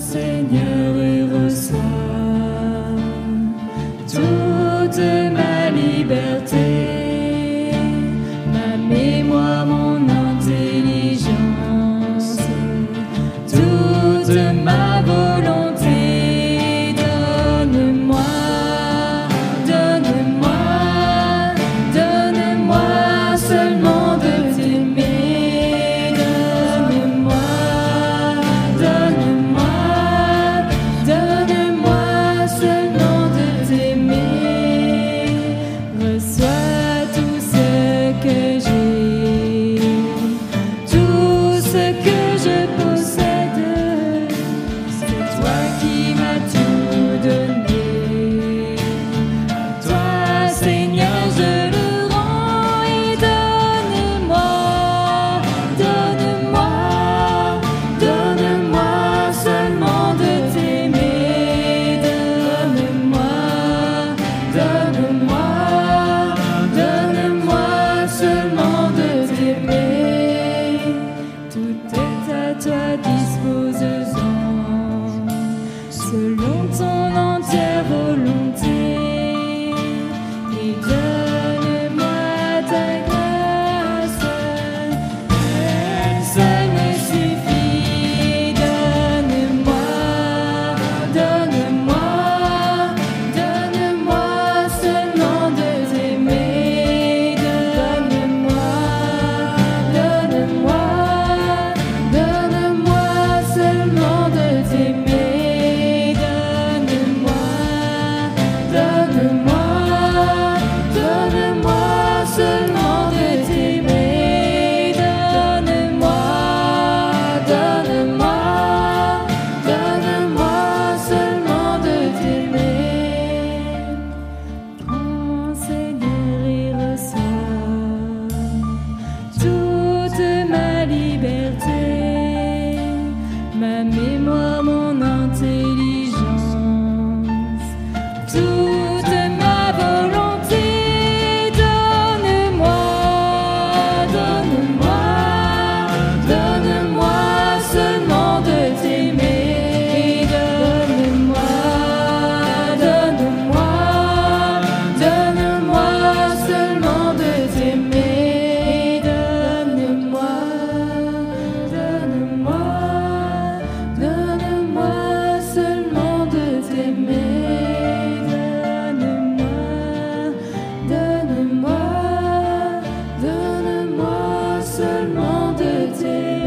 Seigneur. 的人。Dis-moi mon demande tes